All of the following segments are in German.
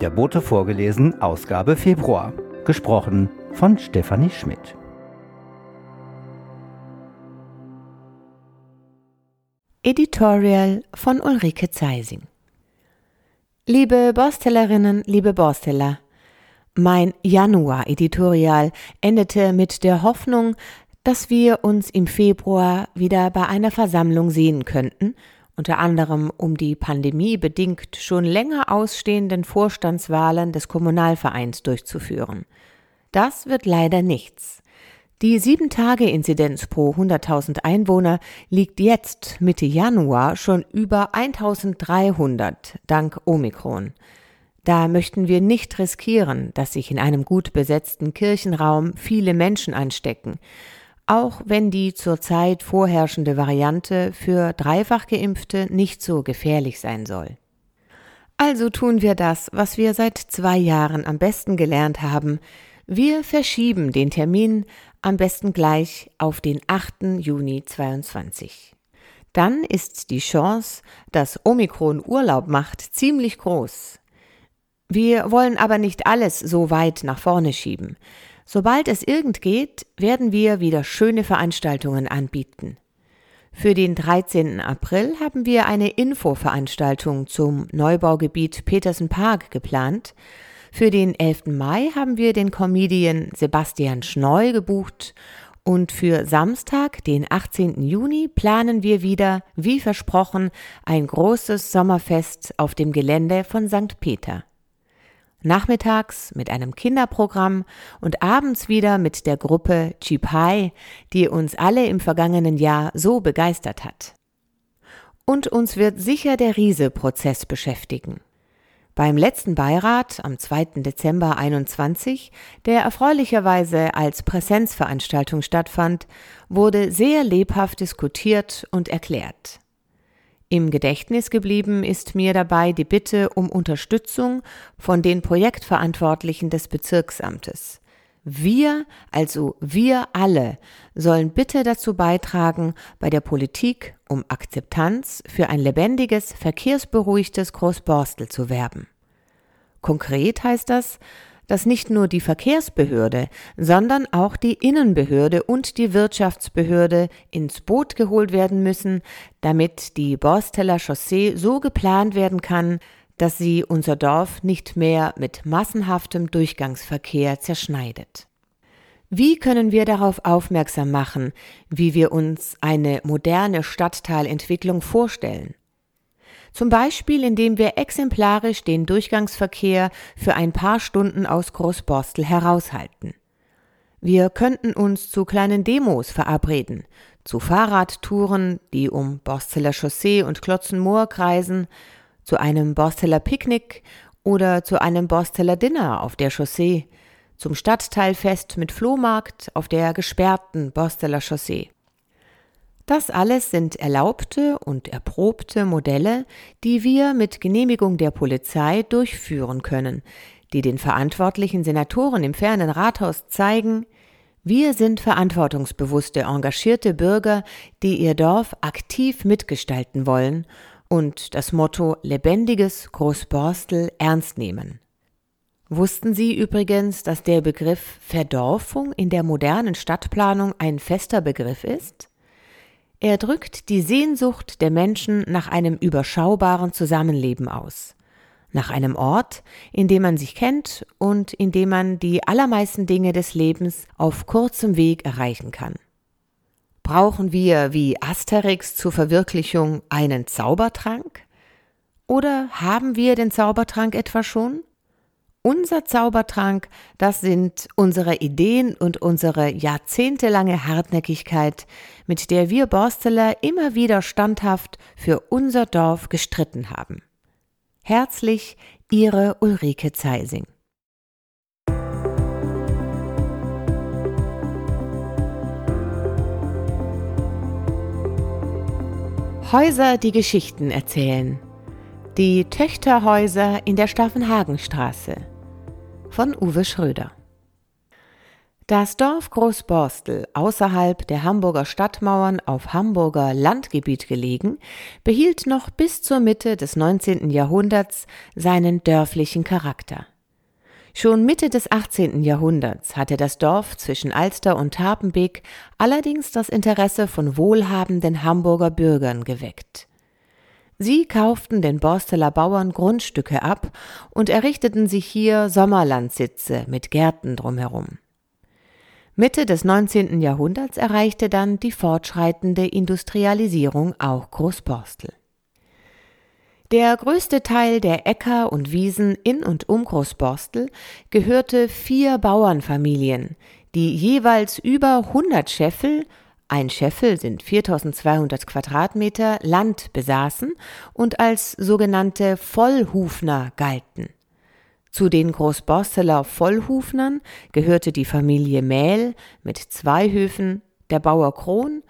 Der Bote vorgelesen, Ausgabe Februar. Gesprochen von Stefanie Schmidt. Editorial von Ulrike Zeising. Liebe Borstellerinnen, liebe Borsteller, mein Januar-Editorial endete mit der Hoffnung, dass wir uns im Februar wieder bei einer Versammlung sehen könnten, unter anderem um die Pandemie bedingt schon länger ausstehenden Vorstandswahlen des Kommunalvereins durchzuführen. Das wird leider nichts. Die 7-Tage-Inzidenz pro 100.000 Einwohner liegt jetzt Mitte Januar schon über 1300 dank Omikron. Da möchten wir nicht riskieren, dass sich in einem gut besetzten Kirchenraum viele Menschen anstecken, auch wenn die zurzeit vorherrschende Variante für dreifach geimpfte nicht so gefährlich sein soll. Also tun wir das, was wir seit zwei Jahren am besten gelernt haben, wir verschieben den Termin am besten gleich auf den 8. Juni 22. Dann ist die Chance, dass Omikron Urlaub macht, ziemlich groß. Wir wollen aber nicht alles so weit nach vorne schieben. Sobald es irgend geht, werden wir wieder schöne Veranstaltungen anbieten. Für den 13. April haben wir eine Infoveranstaltung zum Neubaugebiet Petersen Park geplant für den 11. Mai haben wir den Comedian Sebastian Schneu gebucht und für Samstag, den 18. Juni, planen wir wieder, wie versprochen, ein großes Sommerfest auf dem Gelände von St. Peter. Nachmittags mit einem Kinderprogramm und abends wieder mit der Gruppe High, die uns alle im vergangenen Jahr so begeistert hat. Und uns wird sicher der Riese-Prozess beschäftigen. Beim letzten Beirat am 2. Dezember 21, der erfreulicherweise als Präsenzveranstaltung stattfand, wurde sehr lebhaft diskutiert und erklärt. Im Gedächtnis geblieben ist mir dabei die Bitte um Unterstützung von den Projektverantwortlichen des Bezirksamtes. Wir, also wir alle, sollen bitte dazu beitragen, bei der Politik um Akzeptanz für ein lebendiges, verkehrsberuhigtes Großborstel zu werben. Konkret heißt das, dass nicht nur die Verkehrsbehörde, sondern auch die Innenbehörde und die Wirtschaftsbehörde ins Boot geholt werden müssen, damit die Borsteller Chaussee so geplant werden kann, dass sie unser Dorf nicht mehr mit massenhaftem Durchgangsverkehr zerschneidet. Wie können wir darauf aufmerksam machen, wie wir uns eine moderne Stadtteilentwicklung vorstellen? Zum Beispiel, indem wir exemplarisch den Durchgangsverkehr für ein paar Stunden aus Großborstel heraushalten. Wir könnten uns zu kleinen Demos verabreden, zu Fahrradtouren, die um Borsteler Chaussee und Klotzenmoor kreisen zu einem Borsteller Picknick oder zu einem Borsteller Dinner auf der Chaussee, zum Stadtteilfest mit Flohmarkt auf der gesperrten Borsteller Chaussee. Das alles sind erlaubte und erprobte Modelle, die wir mit Genehmigung der Polizei durchführen können, die den verantwortlichen Senatoren im fernen Rathaus zeigen, wir sind verantwortungsbewusste, engagierte Bürger, die ihr Dorf aktiv mitgestalten wollen und das Motto Lebendiges Großborstel ernst nehmen. Wussten Sie übrigens, dass der Begriff Verdorfung in der modernen Stadtplanung ein fester Begriff ist? Er drückt die Sehnsucht der Menschen nach einem überschaubaren Zusammenleben aus, nach einem Ort, in dem man sich kennt und in dem man die allermeisten Dinge des Lebens auf kurzem Weg erreichen kann. Brauchen wir wie Asterix zur Verwirklichung einen Zaubertrank? Oder haben wir den Zaubertrank etwa schon? Unser Zaubertrank, das sind unsere Ideen und unsere jahrzehntelange Hartnäckigkeit, mit der wir Borsteler immer wieder standhaft für unser Dorf gestritten haben. Herzlich, Ihre Ulrike Zeising. Häuser, die Geschichten erzählen. Die Töchterhäuser in der Staffenhagenstraße von Uwe Schröder. Das Dorf Großborstel, außerhalb der Hamburger Stadtmauern auf Hamburger Landgebiet gelegen, behielt noch bis zur Mitte des 19. Jahrhunderts seinen dörflichen Charakter. Schon Mitte des 18. Jahrhunderts hatte das Dorf zwischen Alster und Tapenbeek allerdings das Interesse von wohlhabenden Hamburger Bürgern geweckt. Sie kauften den Borsteler Bauern Grundstücke ab und errichteten sich hier Sommerlandsitze mit Gärten drumherum. Mitte des 19. Jahrhunderts erreichte dann die fortschreitende Industrialisierung auch Großborstel. Der größte Teil der Äcker und Wiesen in und um Großborstel gehörte vier Bauernfamilien, die jeweils über 100 Scheffel, ein Scheffel sind 4200 Quadratmeter Land besaßen und als sogenannte Vollhufner galten. Zu den Großborsteler Vollhufnern gehörte die Familie Mähl mit zwei Höfen, der Bauer Kron,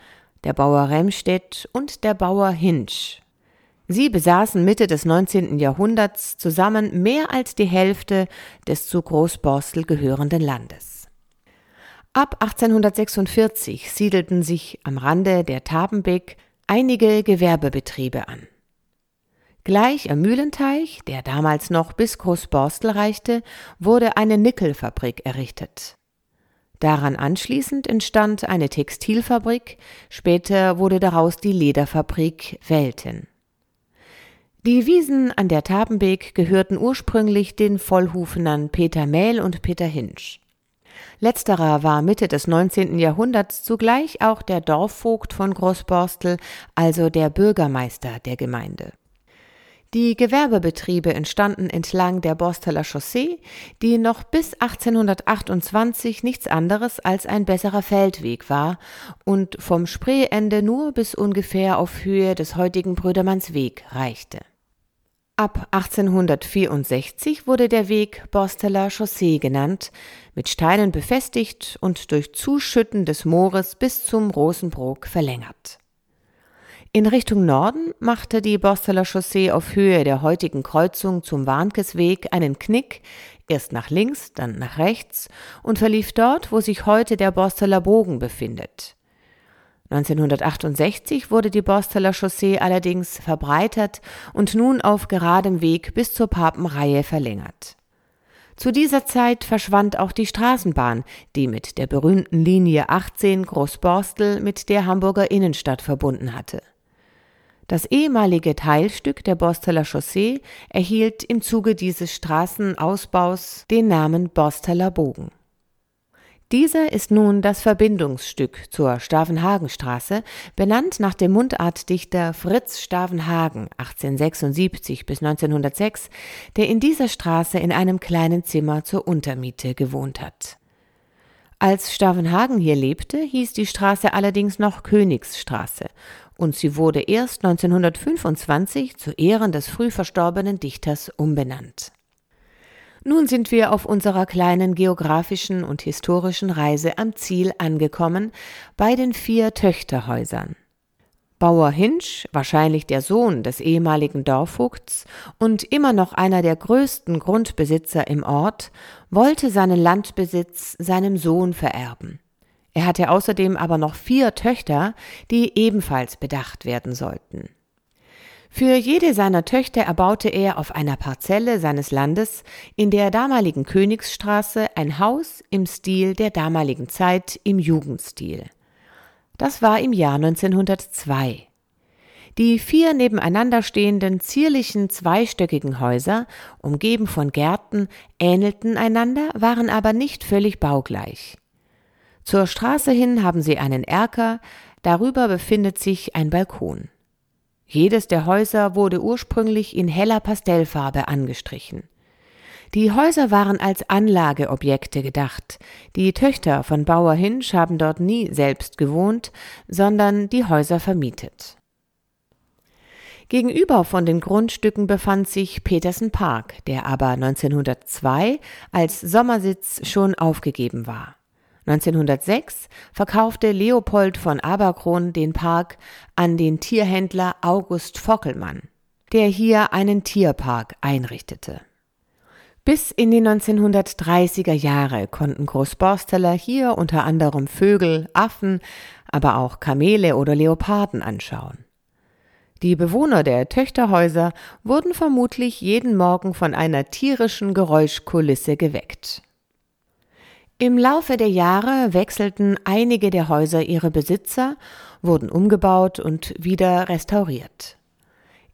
der Bauer Remstedt und der Bauer Hinsch. Sie besaßen Mitte des 19. Jahrhunderts zusammen mehr als die Hälfte des zu Großborstel gehörenden Landes. Ab 1846 siedelten sich am Rande der Tabenbeck einige Gewerbebetriebe an. Gleich am Mühlenteich, der damals noch bis Großborstel reichte, wurde eine Nickelfabrik errichtet. Daran anschließend entstand eine Textilfabrik, später wurde daraus die Lederfabrik Welten. Die Wiesen an der Tabenbeek gehörten ursprünglich den Vollhufenern Peter Mähl und Peter Hinsch. Letzterer war Mitte des 19. Jahrhunderts zugleich auch der Dorfvogt von Großborstel, also der Bürgermeister der Gemeinde. Die Gewerbebetriebe entstanden entlang der Borsteler Chaussee, die noch bis 1828 nichts anderes als ein besserer Feldweg war und vom Spreeende nur bis ungefähr auf Höhe des heutigen Brödermannsweg reichte. Ab 1864 wurde der Weg Borsteler Chaussee genannt, mit Steinen befestigt und durch Zuschütten des Moores bis zum Rosenbrook verlängert. In Richtung Norden machte die Borsteler Chaussee auf Höhe der heutigen Kreuzung zum Warnkesweg einen Knick, erst nach links, dann nach rechts und verlief dort, wo sich heute der Borsteler Bogen befindet. 1968 wurde die Borsteler Chaussee allerdings verbreitert und nun auf geradem Weg bis zur Papenreihe verlängert. Zu dieser Zeit verschwand auch die Straßenbahn, die mit der berühmten Linie 18 Großborstel mit der Hamburger Innenstadt verbunden hatte. Das ehemalige Teilstück der Borsteler Chaussee erhielt im Zuge dieses Straßenausbaus den Namen Borsteler Bogen. Dieser ist nun das Verbindungsstück zur Stavenhagenstraße, benannt nach dem Mundartdichter Fritz Stavenhagen 1876 bis 1906, der in dieser Straße in einem kleinen Zimmer zur Untermiete gewohnt hat. Als Stavenhagen hier lebte, hieß die Straße allerdings noch Königsstraße und sie wurde erst 1925 zu Ehren des früh verstorbenen Dichters umbenannt. Nun sind wir auf unserer kleinen geografischen und historischen Reise am Ziel angekommen, bei den vier Töchterhäusern. Bauer Hinsch, wahrscheinlich der Sohn des ehemaligen Dorfvogts und immer noch einer der größten Grundbesitzer im Ort, wollte seinen Landbesitz seinem Sohn vererben. Er hatte außerdem aber noch vier Töchter, die ebenfalls bedacht werden sollten. Für jede seiner Töchter erbaute er auf einer Parzelle seines Landes in der damaligen Königsstraße ein Haus im Stil der damaligen Zeit im Jugendstil. Das war im Jahr 1902. Die vier nebeneinander stehenden zierlichen zweistöckigen Häuser, umgeben von Gärten, ähnelten einander, waren aber nicht völlig baugleich. Zur Straße hin haben sie einen Erker, darüber befindet sich ein Balkon. Jedes der Häuser wurde ursprünglich in heller Pastellfarbe angestrichen. Die Häuser waren als Anlageobjekte gedacht. Die Töchter von Bauer Hinsch haben dort nie selbst gewohnt, sondern die Häuser vermietet. Gegenüber von den Grundstücken befand sich Petersen Park, der aber 1902 als Sommersitz schon aufgegeben war. 1906 verkaufte Leopold von Aberkron den Park an den Tierhändler August Fockelmann, der hier einen Tierpark einrichtete. Bis in die 1930er Jahre konnten Großborsteller hier unter anderem Vögel, Affen, aber auch Kamele oder Leoparden anschauen. Die Bewohner der Töchterhäuser wurden vermutlich jeden Morgen von einer tierischen Geräuschkulisse geweckt. Im Laufe der Jahre wechselten einige der Häuser ihre Besitzer, wurden umgebaut und wieder restauriert.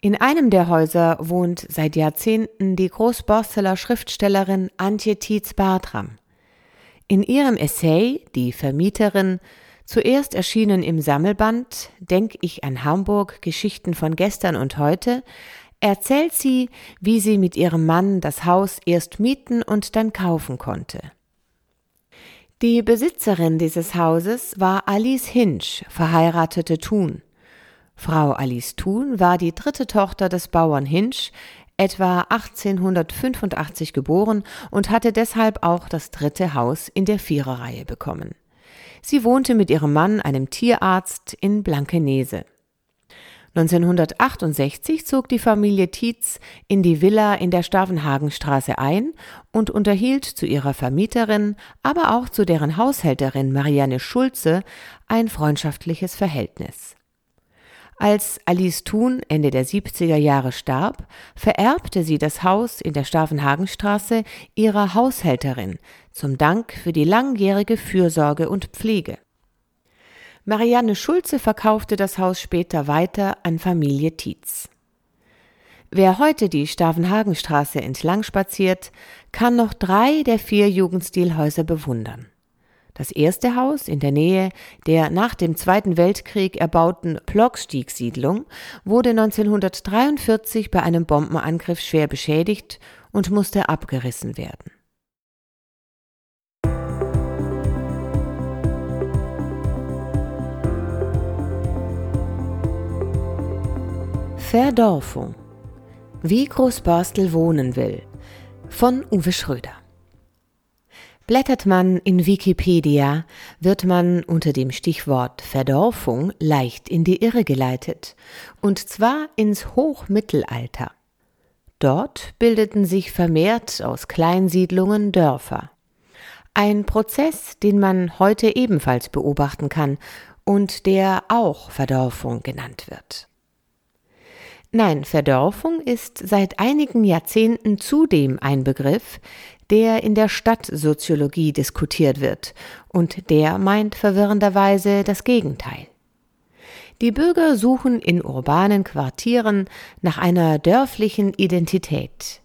In einem der Häuser wohnt seit Jahrzehnten die Großborsteler Schriftstellerin Antje Tietz-Bartram. In ihrem Essay Die Vermieterin, zuerst erschienen im Sammelband Denk ich an Hamburg Geschichten von gestern und heute, erzählt sie, wie sie mit ihrem Mann das Haus erst mieten und dann kaufen konnte. Die Besitzerin dieses Hauses war Alice Hinsch, verheiratete Thun. Frau Alice Thun war die dritte Tochter des Bauern Hinsch, etwa 1885 geboren und hatte deshalb auch das dritte Haus in der Viererreihe bekommen. Sie wohnte mit ihrem Mann, einem Tierarzt, in Blankenese. 1968 zog die Familie Tietz in die Villa in der Stavenhagenstraße ein und unterhielt zu ihrer Vermieterin, aber auch zu deren Haushälterin Marianne Schulze ein freundschaftliches Verhältnis. Als Alice Thun Ende der 70er Jahre starb, vererbte sie das Haus in der Stavenhagenstraße ihrer Haushälterin zum Dank für die langjährige Fürsorge und Pflege. Marianne Schulze verkaufte das Haus später weiter an Familie Tietz. Wer heute die Stavenhagenstraße entlang spaziert, kann noch drei der vier Jugendstilhäuser bewundern. Das erste Haus in der Nähe der nach dem Zweiten Weltkrieg erbauten Plockstiegsiedlung wurde 1943 bei einem Bombenangriff schwer beschädigt und musste abgerissen werden. Verdorfung. Wie Großborstel wohnen will. Von Uwe Schröder. Blättert man in Wikipedia, wird man unter dem Stichwort Verdorfung leicht in die Irre geleitet, und zwar ins Hochmittelalter. Dort bildeten sich vermehrt aus Kleinsiedlungen Dörfer. Ein Prozess, den man heute ebenfalls beobachten kann und der auch Verdorfung genannt wird. Nein, Verdorfung ist seit einigen Jahrzehnten zudem ein Begriff, der in der Stadtsoziologie diskutiert wird, und der meint verwirrenderweise das Gegenteil. Die Bürger suchen in urbanen Quartieren nach einer dörflichen Identität.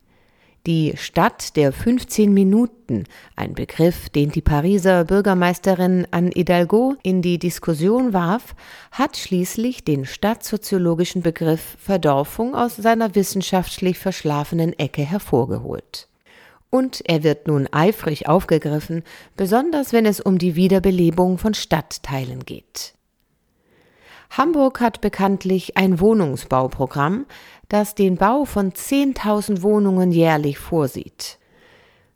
Die Stadt der 15 Minuten, ein Begriff, den die Pariser Bürgermeisterin Anne Hidalgo in die Diskussion warf, hat schließlich den stadtsoziologischen Begriff Verdorfung aus seiner wissenschaftlich verschlafenen Ecke hervorgeholt. Und er wird nun eifrig aufgegriffen, besonders wenn es um die Wiederbelebung von Stadtteilen geht. Hamburg hat bekanntlich ein Wohnungsbauprogramm, das den Bau von 10.000 Wohnungen jährlich vorsieht.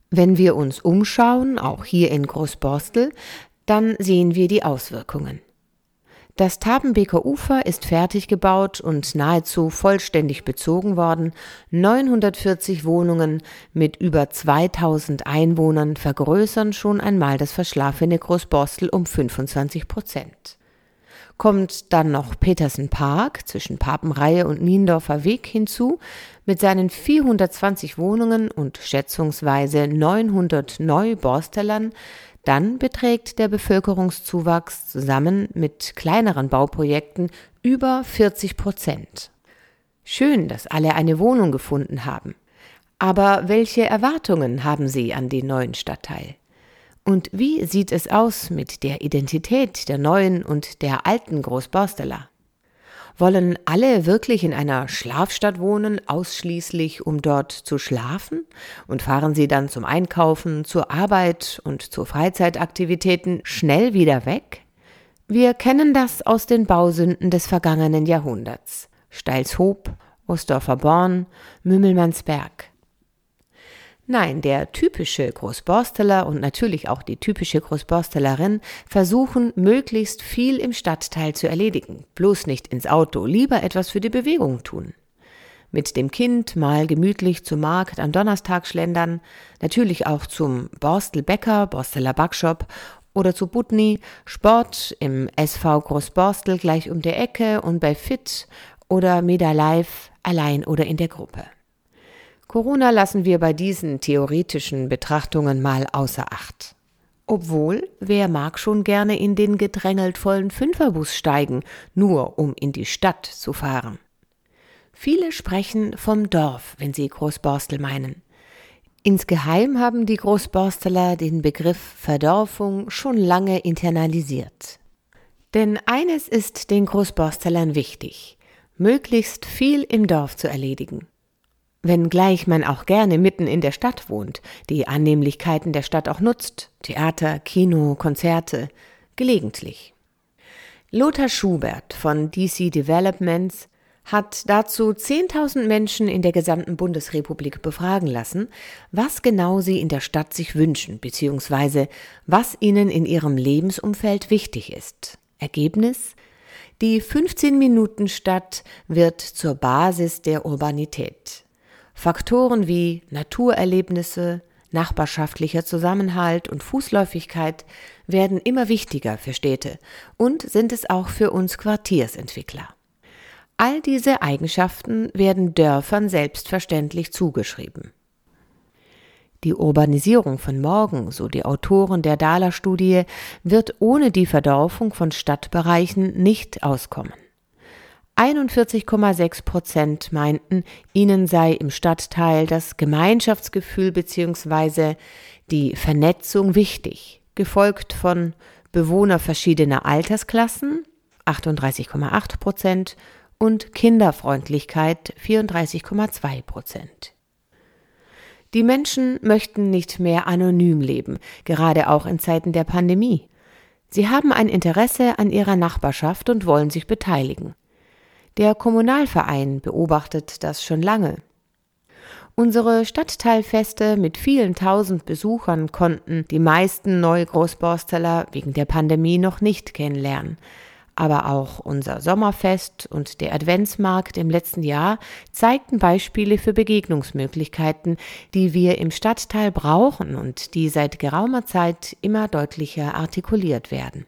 Wenn wir uns umschauen, auch hier in Großborstel, dann sehen wir die Auswirkungen. Das Tabenbeker Ufer ist fertig gebaut und nahezu vollständig bezogen worden. 940 Wohnungen mit über 2000 Einwohnern vergrößern schon einmal das verschlafene Großborstel um 25 Prozent. Kommt dann noch Petersen Park zwischen Papenreihe und Niendorfer Weg hinzu mit seinen 420 Wohnungen und schätzungsweise 900 Neuborstellern, dann beträgt der Bevölkerungszuwachs zusammen mit kleineren Bauprojekten über 40 Prozent. Schön, dass alle eine Wohnung gefunden haben. Aber welche Erwartungen haben Sie an den neuen Stadtteil? Und wie sieht es aus mit der Identität der neuen und der alten Großborsteler? Wollen alle wirklich in einer Schlafstadt wohnen, ausschließlich um dort zu schlafen? Und fahren sie dann zum Einkaufen, zur Arbeit und zu Freizeitaktivitäten schnell wieder weg? Wir kennen das aus den Bausünden des vergangenen Jahrhunderts. Steilshoop, Ostdorfer Born, Mümmelmannsberg. Nein, der typische Großborsteler und natürlich auch die typische Großborstelerin versuchen, möglichst viel im Stadtteil zu erledigen. Bloß nicht ins Auto, lieber etwas für die Bewegung tun. Mit dem Kind mal gemütlich zum Markt am Donnerstag schlendern, natürlich auch zum Borstel Bäcker, Borsteler Backshop oder zu Butni, Sport im SV Großborstel gleich um der Ecke und bei Fit oder Meda Live allein oder in der Gruppe. Corona lassen wir bei diesen theoretischen Betrachtungen mal außer Acht. Obwohl, wer mag schon gerne in den gedrängelt vollen Fünferbus steigen, nur um in die Stadt zu fahren? Viele sprechen vom Dorf, wenn sie Großborstel meinen. Insgeheim haben die Großborsteler den Begriff Verdorfung schon lange internalisiert. Denn eines ist den Großborstelern wichtig, möglichst viel im Dorf zu erledigen. Wenngleich man auch gerne mitten in der Stadt wohnt, die Annehmlichkeiten der Stadt auch nutzt, Theater, Kino, Konzerte, gelegentlich. Lothar Schubert von DC Developments hat dazu 10.000 Menschen in der gesamten Bundesrepublik befragen lassen, was genau sie in der Stadt sich wünschen, beziehungsweise was ihnen in ihrem Lebensumfeld wichtig ist. Ergebnis? Die 15-Minuten-Stadt wird zur Basis der Urbanität. Faktoren wie Naturerlebnisse, nachbarschaftlicher Zusammenhalt und Fußläufigkeit werden immer wichtiger für Städte und sind es auch für uns Quartiersentwickler. All diese Eigenschaften werden Dörfern selbstverständlich zugeschrieben. Die Urbanisierung von morgen, so die Autoren der Dahler-Studie, wird ohne die Verdorfung von Stadtbereichen nicht auskommen. 41,6 Prozent meinten, ihnen sei im Stadtteil das Gemeinschaftsgefühl bzw. die Vernetzung wichtig, gefolgt von Bewohner verschiedener Altersklassen 38,8 Prozent und Kinderfreundlichkeit 34,2 Prozent. Die Menschen möchten nicht mehr anonym leben, gerade auch in Zeiten der Pandemie. Sie haben ein Interesse an ihrer Nachbarschaft und wollen sich beteiligen. Der Kommunalverein beobachtet das schon lange. Unsere Stadtteilfeste mit vielen tausend Besuchern konnten die meisten Neugroßborsteler wegen der Pandemie noch nicht kennenlernen. Aber auch unser Sommerfest und der Adventsmarkt im letzten Jahr zeigten Beispiele für Begegnungsmöglichkeiten, die wir im Stadtteil brauchen und die seit geraumer Zeit immer deutlicher artikuliert werden.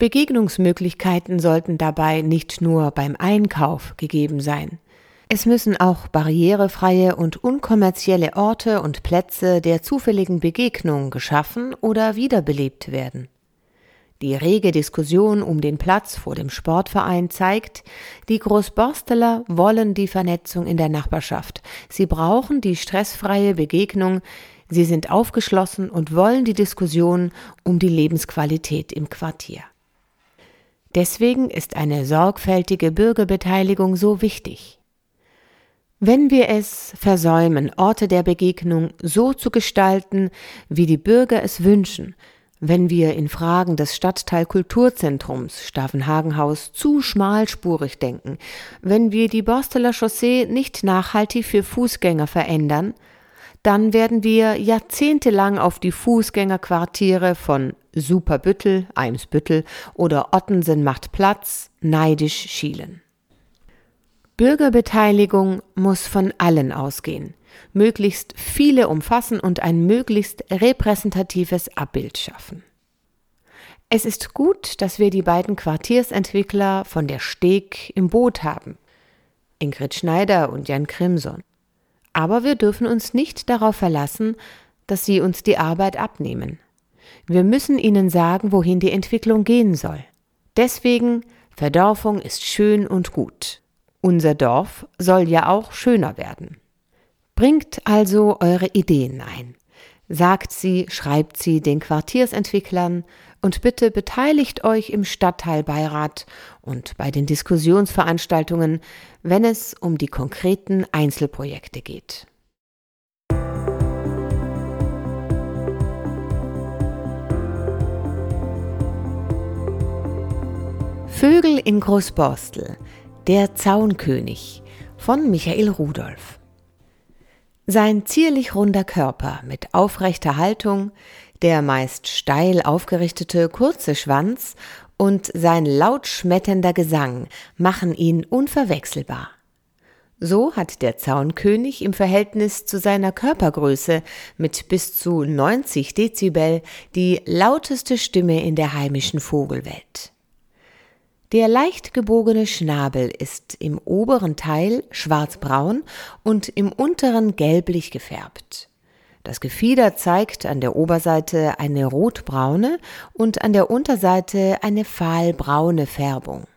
Begegnungsmöglichkeiten sollten dabei nicht nur beim Einkauf gegeben sein. Es müssen auch barrierefreie und unkommerzielle Orte und Plätze der zufälligen Begegnung geschaffen oder wiederbelebt werden. Die rege Diskussion um den Platz vor dem Sportverein zeigt, die Großborsteler wollen die Vernetzung in der Nachbarschaft. Sie brauchen die stressfreie Begegnung. Sie sind aufgeschlossen und wollen die Diskussion um die Lebensqualität im Quartier. Deswegen ist eine sorgfältige Bürgerbeteiligung so wichtig. Wenn wir es versäumen, Orte der Begegnung so zu gestalten, wie die Bürger es wünschen, wenn wir in Fragen des Stadtteilkulturzentrums Stavenhagenhaus zu schmalspurig denken, wenn wir die Borsteler Chaussee nicht nachhaltig für Fußgänger verändern, dann werden wir jahrzehntelang auf die Fußgängerquartiere von Superbüttel, Eimsbüttel oder Ottensen macht Platz neidisch schielen. Bürgerbeteiligung muss von allen ausgehen möglichst viele umfassen und ein möglichst repräsentatives Abbild schaffen. Es ist gut, dass wir die beiden Quartiersentwickler von der Steg im Boot haben, Ingrid Schneider und Jan Krimson. Aber wir dürfen uns nicht darauf verlassen, dass sie uns die Arbeit abnehmen. Wir müssen ihnen sagen, wohin die Entwicklung gehen soll. Deswegen, Verdorfung ist schön und gut. Unser Dorf soll ja auch schöner werden. Bringt also eure Ideen ein. Sagt sie, schreibt sie den Quartiersentwicklern und bitte beteiligt euch im Stadtteilbeirat und bei den Diskussionsveranstaltungen, wenn es um die konkreten Einzelprojekte geht. Vögel in Großborstel, der Zaunkönig von Michael Rudolph. Sein zierlich runder Körper mit aufrechter Haltung, der meist steil aufgerichtete kurze Schwanz und sein laut schmetternder Gesang machen ihn unverwechselbar. So hat der Zaunkönig im Verhältnis zu seiner Körpergröße mit bis zu 90 Dezibel die lauteste Stimme in der heimischen Vogelwelt. Der leicht gebogene Schnabel ist im oberen Teil schwarzbraun und im unteren gelblich gefärbt. Das Gefieder zeigt an der Oberseite eine rotbraune und an der Unterseite eine fahlbraune Färbung.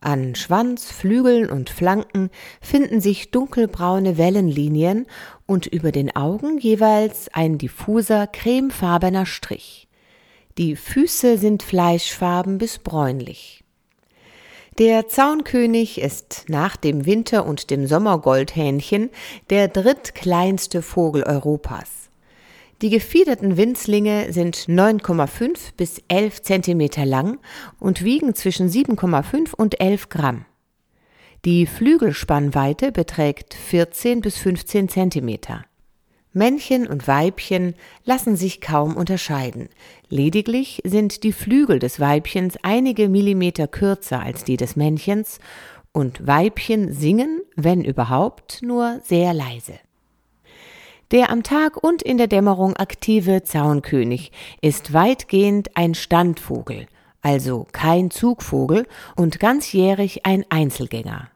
An Schwanz, Flügeln und Flanken finden sich dunkelbraune Wellenlinien und über den Augen jeweils ein diffuser cremefarbener Strich. Die Füße sind fleischfarben bis bräunlich. Der Zaunkönig ist nach dem Winter- und dem Sommergoldhähnchen der drittkleinste Vogel Europas. Die gefiederten Winzlinge sind 9,5 bis 11 Zentimeter lang und wiegen zwischen 7,5 und 11 Gramm. Die Flügelspannweite beträgt 14 bis 15 Zentimeter. Männchen und Weibchen lassen sich kaum unterscheiden. Lediglich sind die Flügel des Weibchens einige Millimeter kürzer als die des Männchens und Weibchen singen, wenn überhaupt, nur sehr leise. Der am Tag und in der Dämmerung aktive Zaunkönig ist weitgehend ein Standvogel, also kein Zugvogel und ganzjährig ein Einzelgänger.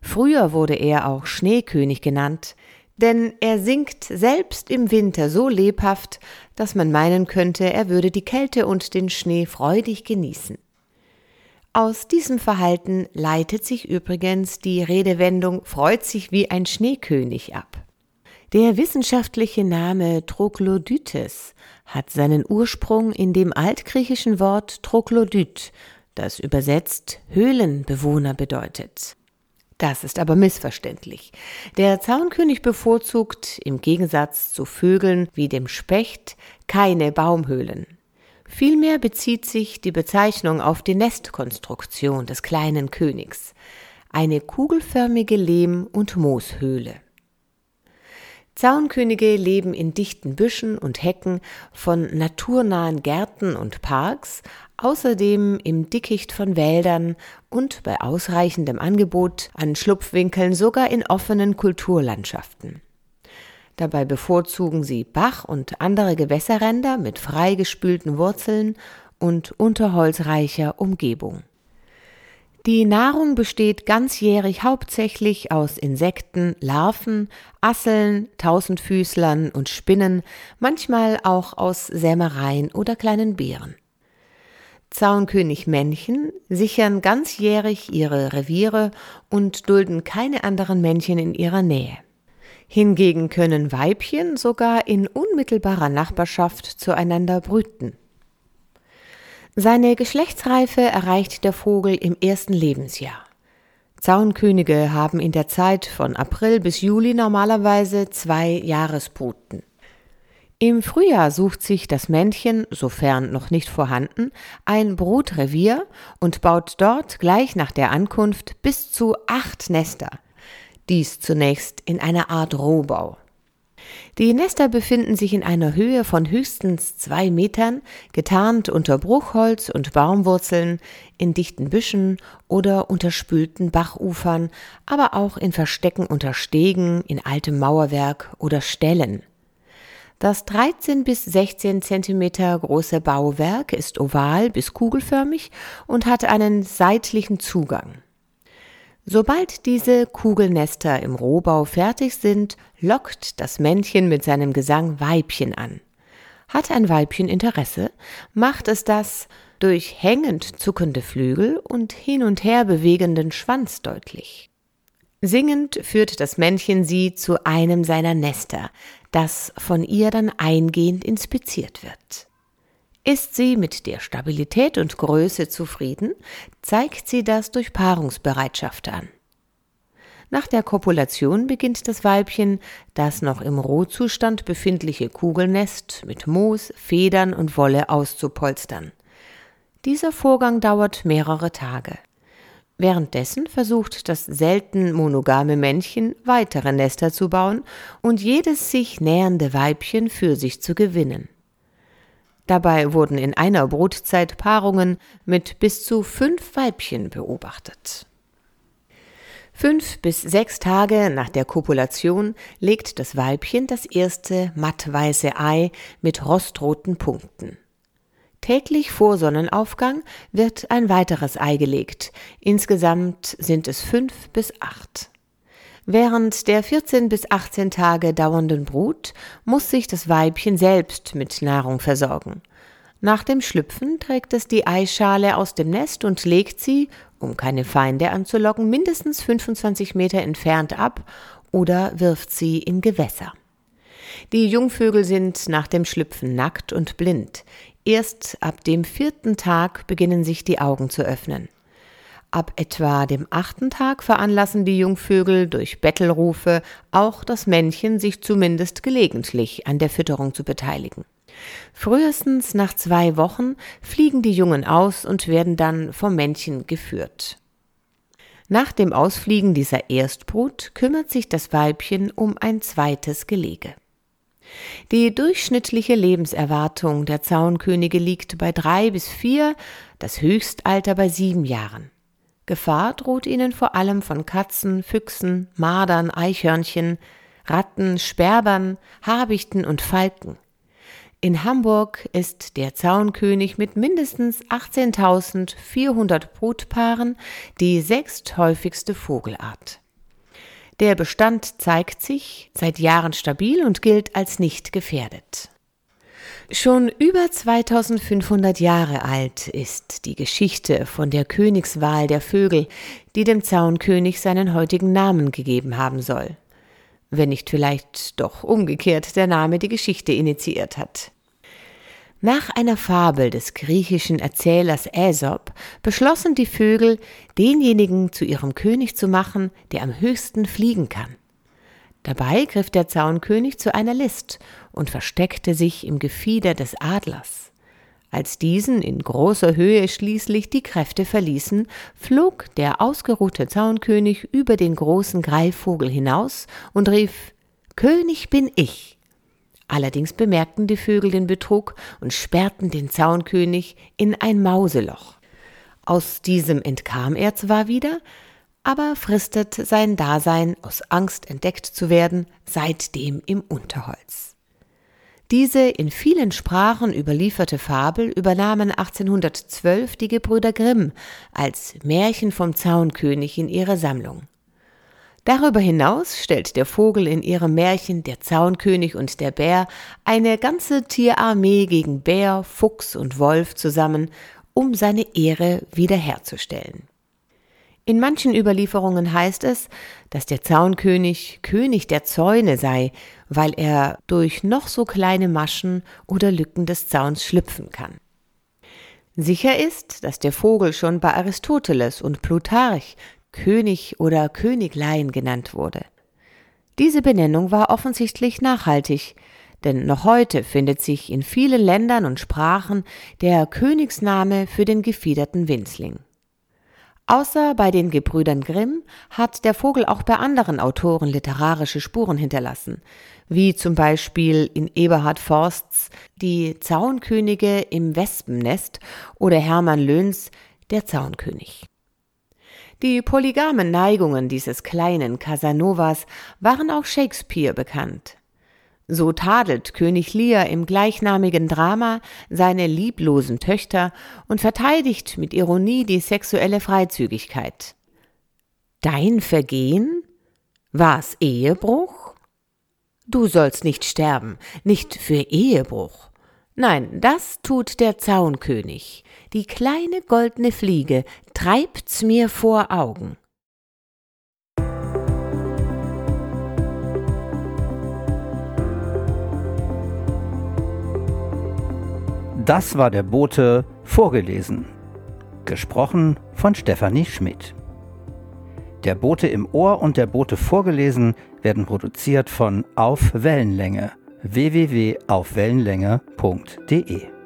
Früher wurde er auch Schneekönig genannt, denn er singt selbst im Winter so lebhaft, dass man meinen könnte, er würde die Kälte und den Schnee freudig genießen. Aus diesem Verhalten leitet sich übrigens die Redewendung freut sich wie ein Schneekönig ab. Der wissenschaftliche Name Troglodytes hat seinen Ursprung in dem altgriechischen Wort Troglodyt, das übersetzt Höhlenbewohner bedeutet. Das ist aber missverständlich. Der Zaunkönig bevorzugt im Gegensatz zu Vögeln wie dem Specht keine Baumhöhlen. Vielmehr bezieht sich die Bezeichnung auf die Nestkonstruktion des kleinen Königs, eine kugelförmige Lehm- und Mooshöhle. Zaunkönige leben in dichten Büschen und Hecken von naturnahen Gärten und Parks, außerdem im Dickicht von Wäldern und bei ausreichendem Angebot an Schlupfwinkeln sogar in offenen Kulturlandschaften. Dabei bevorzugen sie Bach und andere Gewässerränder mit freigespülten Wurzeln und unterholzreicher Umgebung. Die Nahrung besteht ganzjährig hauptsächlich aus Insekten, Larven, Asseln, Tausendfüßlern und Spinnen, manchmal auch aus Sämereien oder kleinen Beeren. Zaunkönig-Männchen sichern ganzjährig ihre Reviere und dulden keine anderen Männchen in ihrer Nähe. Hingegen können Weibchen sogar in unmittelbarer Nachbarschaft zueinander brüten. Seine Geschlechtsreife erreicht der Vogel im ersten Lebensjahr. Zaunkönige haben in der Zeit von April bis Juli normalerweise zwei Jahresbruten. Im Frühjahr sucht sich das Männchen, sofern noch nicht vorhanden, ein Brutrevier und baut dort gleich nach der Ankunft bis zu acht Nester. Dies zunächst in einer Art Rohbau. Die Nester befinden sich in einer Höhe von höchstens zwei Metern, getarnt unter Bruchholz und Baumwurzeln, in dichten Büschen oder unterspülten Bachufern, aber auch in Verstecken unter Stegen, in altem Mauerwerk oder Ställen. Das 13 bis 16 Zentimeter große Bauwerk ist oval bis kugelförmig und hat einen seitlichen Zugang. Sobald diese Kugelnester im Rohbau fertig sind, lockt das Männchen mit seinem Gesang Weibchen an. Hat ein Weibchen Interesse, macht es das durch hängend zuckende Flügel und hin und her bewegenden Schwanz deutlich. Singend führt das Männchen sie zu einem seiner Nester, das von ihr dann eingehend inspiziert wird. Ist sie mit der Stabilität und Größe zufrieden, zeigt sie das durch Paarungsbereitschaft an. Nach der Kopulation beginnt das Weibchen, das noch im Rohzustand befindliche Kugelnest mit Moos, Federn und Wolle auszupolstern. Dieser Vorgang dauert mehrere Tage. Währenddessen versucht das selten monogame Männchen weitere Nester zu bauen und jedes sich nähernde Weibchen für sich zu gewinnen. Dabei wurden in einer Brutzeit Paarungen mit bis zu fünf Weibchen beobachtet. Fünf bis sechs Tage nach der Kopulation legt das Weibchen das erste mattweiße Ei mit rostroten Punkten. Täglich vor Sonnenaufgang wird ein weiteres Ei gelegt. Insgesamt sind es fünf bis acht. Während der 14 bis 18 Tage dauernden Brut muss sich das Weibchen selbst mit Nahrung versorgen. Nach dem Schlüpfen trägt es die Eischale aus dem Nest und legt sie, um keine Feinde anzulocken, mindestens 25 Meter entfernt ab oder wirft sie in Gewässer. Die Jungvögel sind nach dem Schlüpfen nackt und blind. Erst ab dem vierten Tag beginnen sich die Augen zu öffnen. Ab etwa dem achten Tag veranlassen die Jungvögel durch Bettelrufe auch das Männchen, sich zumindest gelegentlich an der Fütterung zu beteiligen. Frühestens nach zwei Wochen fliegen die Jungen aus und werden dann vom Männchen geführt. Nach dem Ausfliegen dieser Erstbrut kümmert sich das Weibchen um ein zweites Gelege. Die durchschnittliche Lebenserwartung der Zaunkönige liegt bei drei bis vier, das Höchstalter bei sieben Jahren. Gefahr droht ihnen vor allem von Katzen, Füchsen, Mardern, Eichhörnchen, Ratten, Sperbern, Habichten und Falken. In Hamburg ist der Zaunkönig mit mindestens 18.400 Brutpaaren die sechsthäufigste Vogelart. Der Bestand zeigt sich seit Jahren stabil und gilt als nicht gefährdet. Schon über 2500 Jahre alt ist die Geschichte von der Königswahl der Vögel, die dem Zaunkönig seinen heutigen Namen gegeben haben soll wenn nicht vielleicht doch umgekehrt der Name die Geschichte initiiert hat. Nach einer Fabel des griechischen Erzählers Aesop beschlossen die Vögel, denjenigen zu ihrem König zu machen, der am höchsten fliegen kann. Dabei griff der Zaunkönig zu einer List und versteckte sich im Gefieder des Adlers. Als diesen in großer Höhe schließlich die Kräfte verließen, flog der ausgeruhte Zaunkönig über den großen Greifvogel hinaus und rief König bin ich. Allerdings bemerkten die Vögel den Betrug und sperrten den Zaunkönig in ein Mauseloch. Aus diesem entkam er zwar wieder, aber fristet sein Dasein aus Angst entdeckt zu werden seitdem im Unterholz. Diese in vielen Sprachen überlieferte Fabel übernahmen 1812 die Gebrüder Grimm als Märchen vom Zaunkönig in ihre Sammlung. Darüber hinaus stellt der Vogel in ihrem Märchen Der Zaunkönig und der Bär eine ganze Tierarmee gegen Bär, Fuchs und Wolf zusammen, um seine Ehre wiederherzustellen. In manchen Überlieferungen heißt es, dass der Zaunkönig König der Zäune sei, weil er durch noch so kleine Maschen oder Lücken des Zauns schlüpfen kann. Sicher ist, dass der Vogel schon bei Aristoteles und Plutarch König oder Königlein genannt wurde. Diese Benennung war offensichtlich nachhaltig, denn noch heute findet sich in vielen Ländern und Sprachen der Königsname für den gefiederten Winzling. Außer bei den Gebrüdern Grimm hat der Vogel auch bei anderen Autoren literarische Spuren hinterlassen, wie zum Beispiel in Eberhard Forsts Die Zaunkönige im Wespennest oder Hermann Löhns Der Zaunkönig. Die polygamen Neigungen dieses kleinen Casanovas waren auch Shakespeare bekannt. So tadelt König Lear im gleichnamigen Drama seine lieblosen Töchter und verteidigt mit Ironie die sexuelle Freizügigkeit. Dein Vergehen? War's Ehebruch? Du sollst nicht sterben, nicht für Ehebruch. Nein, das tut der Zaunkönig. Die kleine goldne Fliege treibt's mir vor Augen. Das war der Bote vorgelesen. Gesprochen von Stefanie Schmidt. Der Bote im Ohr und der Bote vorgelesen werden produziert von Auf Wellenlänge www.aufwellenlänge.de